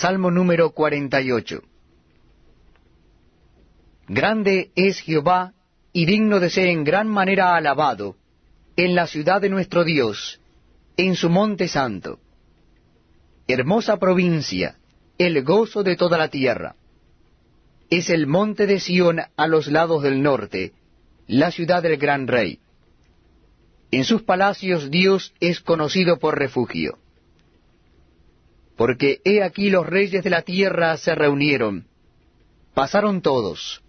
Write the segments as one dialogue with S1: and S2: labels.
S1: Salmo número 48. Grande es Jehová y digno de ser en gran manera alabado en la ciudad de nuestro Dios, en su monte santo. Hermosa provincia, el gozo de toda la tierra. Es el monte de Sión a los lados del norte, la ciudad del gran rey. En sus palacios Dios es conocido por refugio porque he aquí los reyes de la tierra se reunieron, pasaron todos,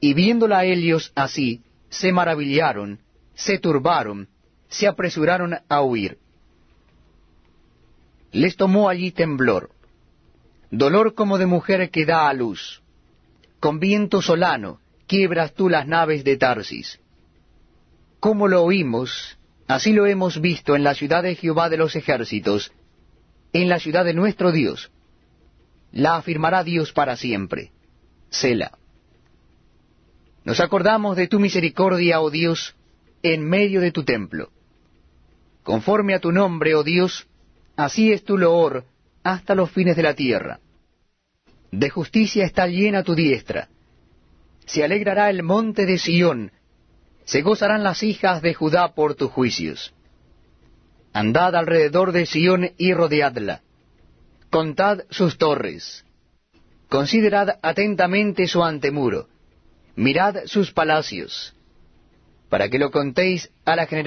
S1: y viéndola a ellos así, se maravillaron, se turbaron, se apresuraron a huir. Les tomó allí temblor, dolor como de mujer que da a luz. Con viento solano quiebras tú las naves de Tarsis. Como lo oímos, así lo hemos visto en la ciudad de Jehová de los ejércitos, en la ciudad de nuestro Dios. La afirmará Dios para siempre. Sela. Nos acordamos de tu misericordia, oh Dios, en medio de tu templo. Conforme a tu nombre, oh Dios, así es tu loor hasta los fines de la tierra. De justicia está llena tu diestra. Se alegrará el monte de Sión, se gozarán las hijas de Judá por tus juicios. Andad alrededor de Sión y rodeadla. Contad sus torres. Considerad atentamente su antemuro. Mirad sus palacios, para que lo contéis a la generación